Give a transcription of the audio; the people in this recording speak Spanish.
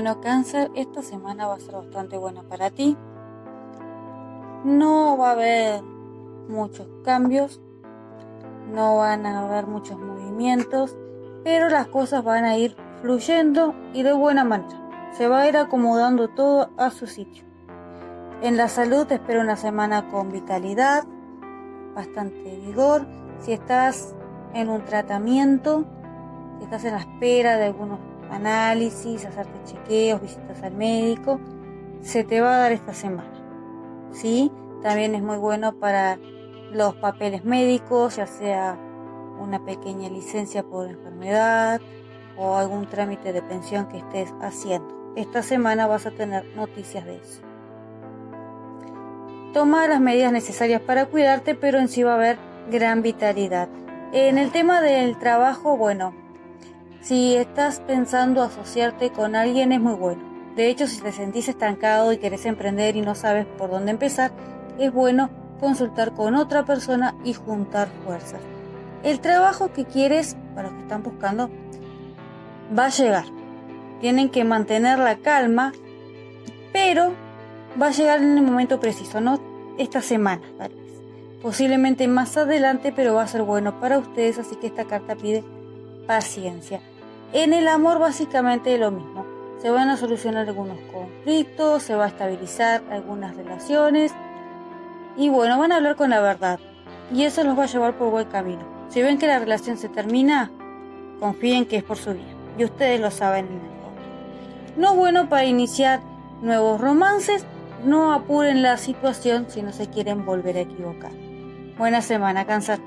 Bueno, cáncer, esta semana va a ser bastante buena para ti. No va a haber muchos cambios, no van a haber muchos movimientos, pero las cosas van a ir fluyendo y de buena manera. Se va a ir acomodando todo a su sitio. En la salud espero una semana con vitalidad, bastante vigor. Si estás en un tratamiento, si estás en la espera de algunos análisis, hacerte chequeos, visitas al médico, se te va a dar esta semana. ¿Sí? También es muy bueno para los papeles médicos, ya sea una pequeña licencia por enfermedad o algún trámite de pensión que estés haciendo. Esta semana vas a tener noticias de eso. Toma las medidas necesarias para cuidarte, pero en sí va a haber gran vitalidad. En el tema del trabajo, bueno, si estás pensando asociarte con alguien es muy bueno. De hecho, si te sentís estancado y querés emprender y no sabes por dónde empezar, es bueno consultar con otra persona y juntar fuerzas. El trabajo que quieres, para los que están buscando, va a llegar. Tienen que mantener la calma, pero va a llegar en el momento preciso, no esta semana, Posiblemente más adelante, pero va a ser bueno para ustedes, así que esta carta pide paciencia. En el amor básicamente lo mismo. Se van a solucionar algunos conflictos, se va a estabilizar algunas relaciones y bueno, van a hablar con la verdad y eso los va a llevar por buen camino. Si ven que la relación se termina, confíen que es por su bien y ustedes lo saben en el fondo. No es bueno para iniciar nuevos romances, no apuren la situación si no se quieren volver a equivocar. Buena semana, cáncer.